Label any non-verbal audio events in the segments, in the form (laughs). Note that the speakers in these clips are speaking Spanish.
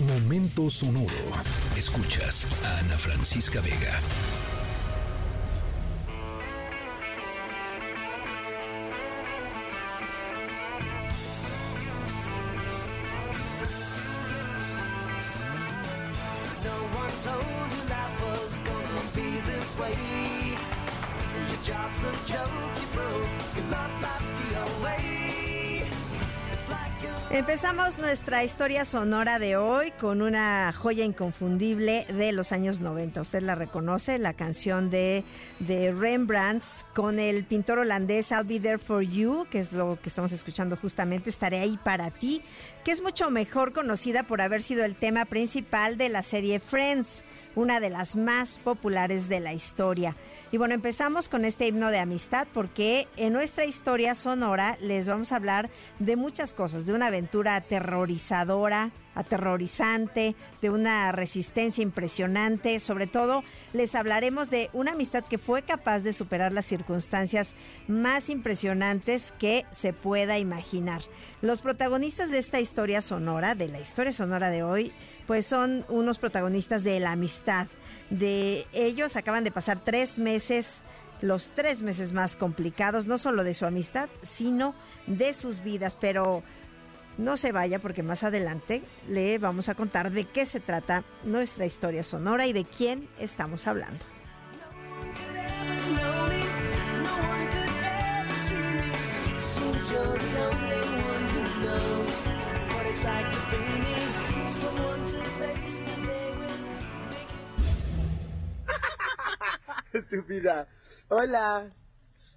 Momento sonoro. Escuchas a Ana Francisca Vega. Way. Your job's a joke, you broke. Your love life's the like you're Empezamos nuestra historia sonora de hoy con una joya inconfundible de los años 90. Usted la reconoce, la canción de, de Rembrandts con el pintor holandés I'll Be There For You, que es lo que estamos escuchando justamente, Estaré ahí para ti, que es mucho mejor conocida por haber sido el tema principal de la serie Friends, una de las más populares de la historia. Y bueno, empezamos con este himno de amistad porque en nuestra historia sonora les vamos a hablar de muchas cosas, de una aventura aterrorizadora, aterrorizante, de una resistencia impresionante, sobre todo les hablaremos de una amistad que fue capaz de superar las circunstancias más impresionantes que se pueda imaginar. Los protagonistas de esta historia sonora, de la historia sonora de hoy, pues son unos protagonistas de la amistad. De ellos acaban de pasar tres meses, los tres meses más complicados, no solo de su amistad, sino de sus vidas. Pero no se vaya porque más adelante le vamos a contar de qué se trata nuestra historia sonora y de quién estamos hablando. (laughs) Estúpida. Hola.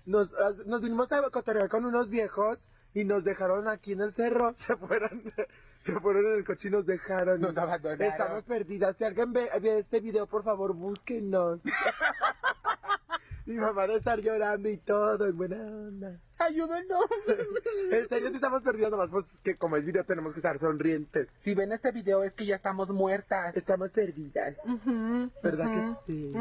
Nos, nos vinimos a cotorrear con unos viejos y nos dejaron aquí en el cerro. (laughs) Se fueron, se fueron en el coche y nos dejaron. Nos abandonaron. Estamos perdidas. Si alguien ve, ve este video, por favor, búsquenos. (laughs) Mi mamá debe estar llorando y todo, en buena onda. Ayúdenos. (laughs) En serio, si estamos perdidas, nomás pues que como es video tenemos que estar sonrientes. Si ven este video es que ya estamos muertas. Estamos perdidas. ¿Verdad que sí?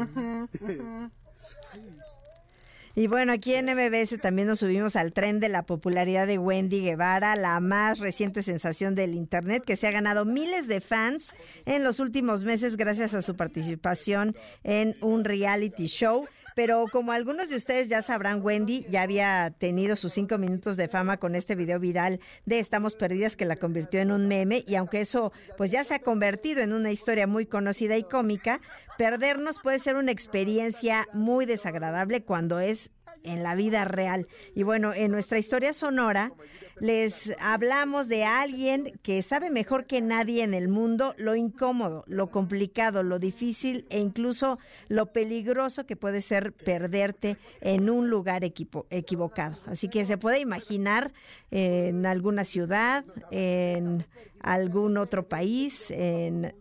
Y bueno, aquí en MBS también nos subimos al tren de la popularidad de Wendy Guevara, la más reciente sensación del Internet, que se ha ganado miles de fans en los últimos meses gracias a su participación en un reality show. Pero como algunos de ustedes ya sabrán, Wendy ya había tenido sus cinco minutos de fama con este video viral de Estamos Perdidas que la convirtió en un meme y aunque eso pues ya se ha convertido en una historia muy conocida y cómica, perdernos puede ser una experiencia muy desagradable cuando es en la vida real. Y bueno, en nuestra historia sonora les hablamos de alguien que sabe mejor que nadie en el mundo lo incómodo, lo complicado, lo difícil e incluso lo peligroso que puede ser perderte en un lugar equipo- equivocado. Así que se puede imaginar en alguna ciudad, en algún otro país, en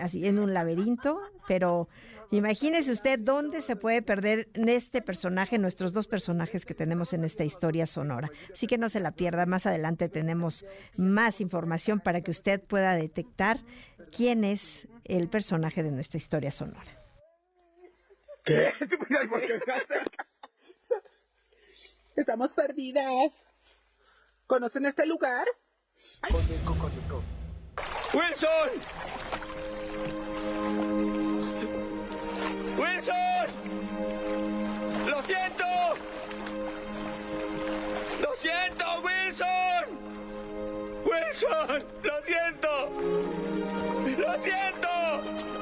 así en un laberinto, pero imagínese usted dónde se puede perder en este personaje, nuestros dos personajes que tenemos en esta historia sonora. Así que no se la pierda, más adelante tenemos más información para que usted pueda detectar quién es el personaje de nuestra historia sonora. ¿Qué? (laughs) Estamos perdidas. ¿Conocen este lugar? ¡Wilson! ¡Wilson! ¡Lo siento! ¡Lo siento, Wilson! ¡Wilson! ¡Lo siento! ¡Lo siento!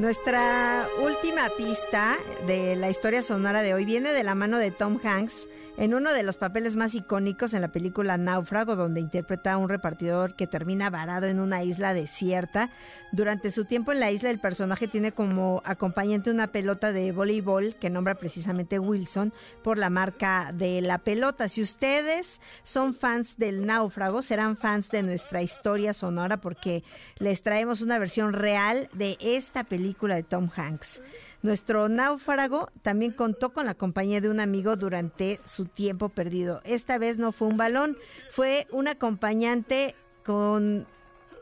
Nuestra última pista de la historia sonora de hoy viene de la mano de Tom Hanks en uno de los papeles más icónicos en la película Náufrago, donde interpreta a un repartidor que termina varado en una isla desierta. Durante su tiempo en la isla, el personaje tiene como acompañante una pelota de voleibol que nombra precisamente Wilson por la marca de la pelota. Si ustedes son fans del Náufrago, serán fans de nuestra historia sonora porque les traemos una versión real de esta película de Tom Hanks. Nuestro náufrago también contó con la compañía de un amigo durante su tiempo perdido. Esta vez no fue un balón, fue un acompañante con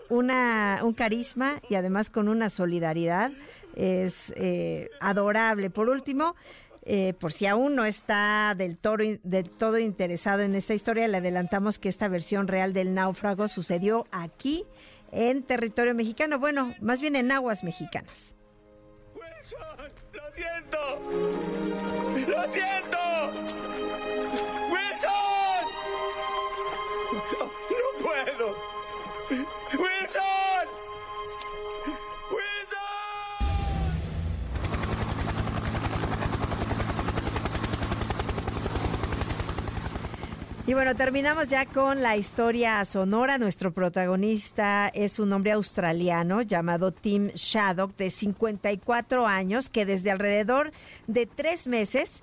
una, un carisma y además con una solidaridad es eh, adorable. Por último, eh, por si aún no está del todo, del todo interesado en esta historia, le adelantamos que esta versión real del náufrago sucedió aquí en territorio mexicano, bueno, más bien en aguas mexicanas. Lo siento. Y bueno, terminamos ya con la historia sonora. Nuestro protagonista es un hombre australiano llamado Tim Shaddock, de 54 años, que desde alrededor de tres meses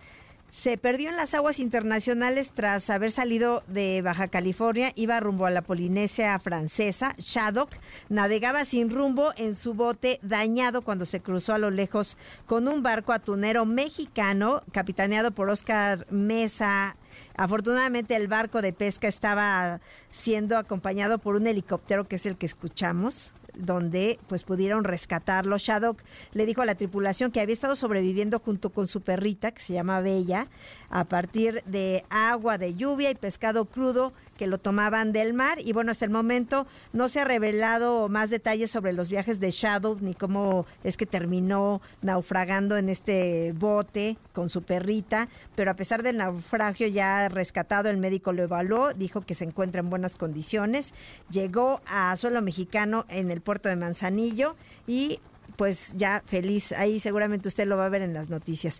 se perdió en las aguas internacionales tras haber salido de Baja California, iba rumbo a la Polinesia francesa. Shaddock navegaba sin rumbo en su bote dañado cuando se cruzó a lo lejos con un barco atunero mexicano capitaneado por Oscar Mesa. Afortunadamente el barco de pesca estaba siendo acompañado por un helicóptero que es el que escuchamos donde pues pudieron rescatarlo. Shaddock le dijo a la tripulación que había estado sobreviviendo junto con su perrita, que se llama Bella, a partir de agua de lluvia y pescado crudo que lo tomaban del mar. Y bueno, hasta el momento no se ha revelado más detalles sobre los viajes de Shadow ni cómo es que terminó naufragando en este bote con su perrita. Pero a pesar del naufragio ya rescatado, el médico lo evaluó, dijo que se encuentra en buenas condiciones. Llegó a suelo mexicano en el puerto de Manzanillo y pues ya feliz. Ahí seguramente usted lo va a ver en las noticias.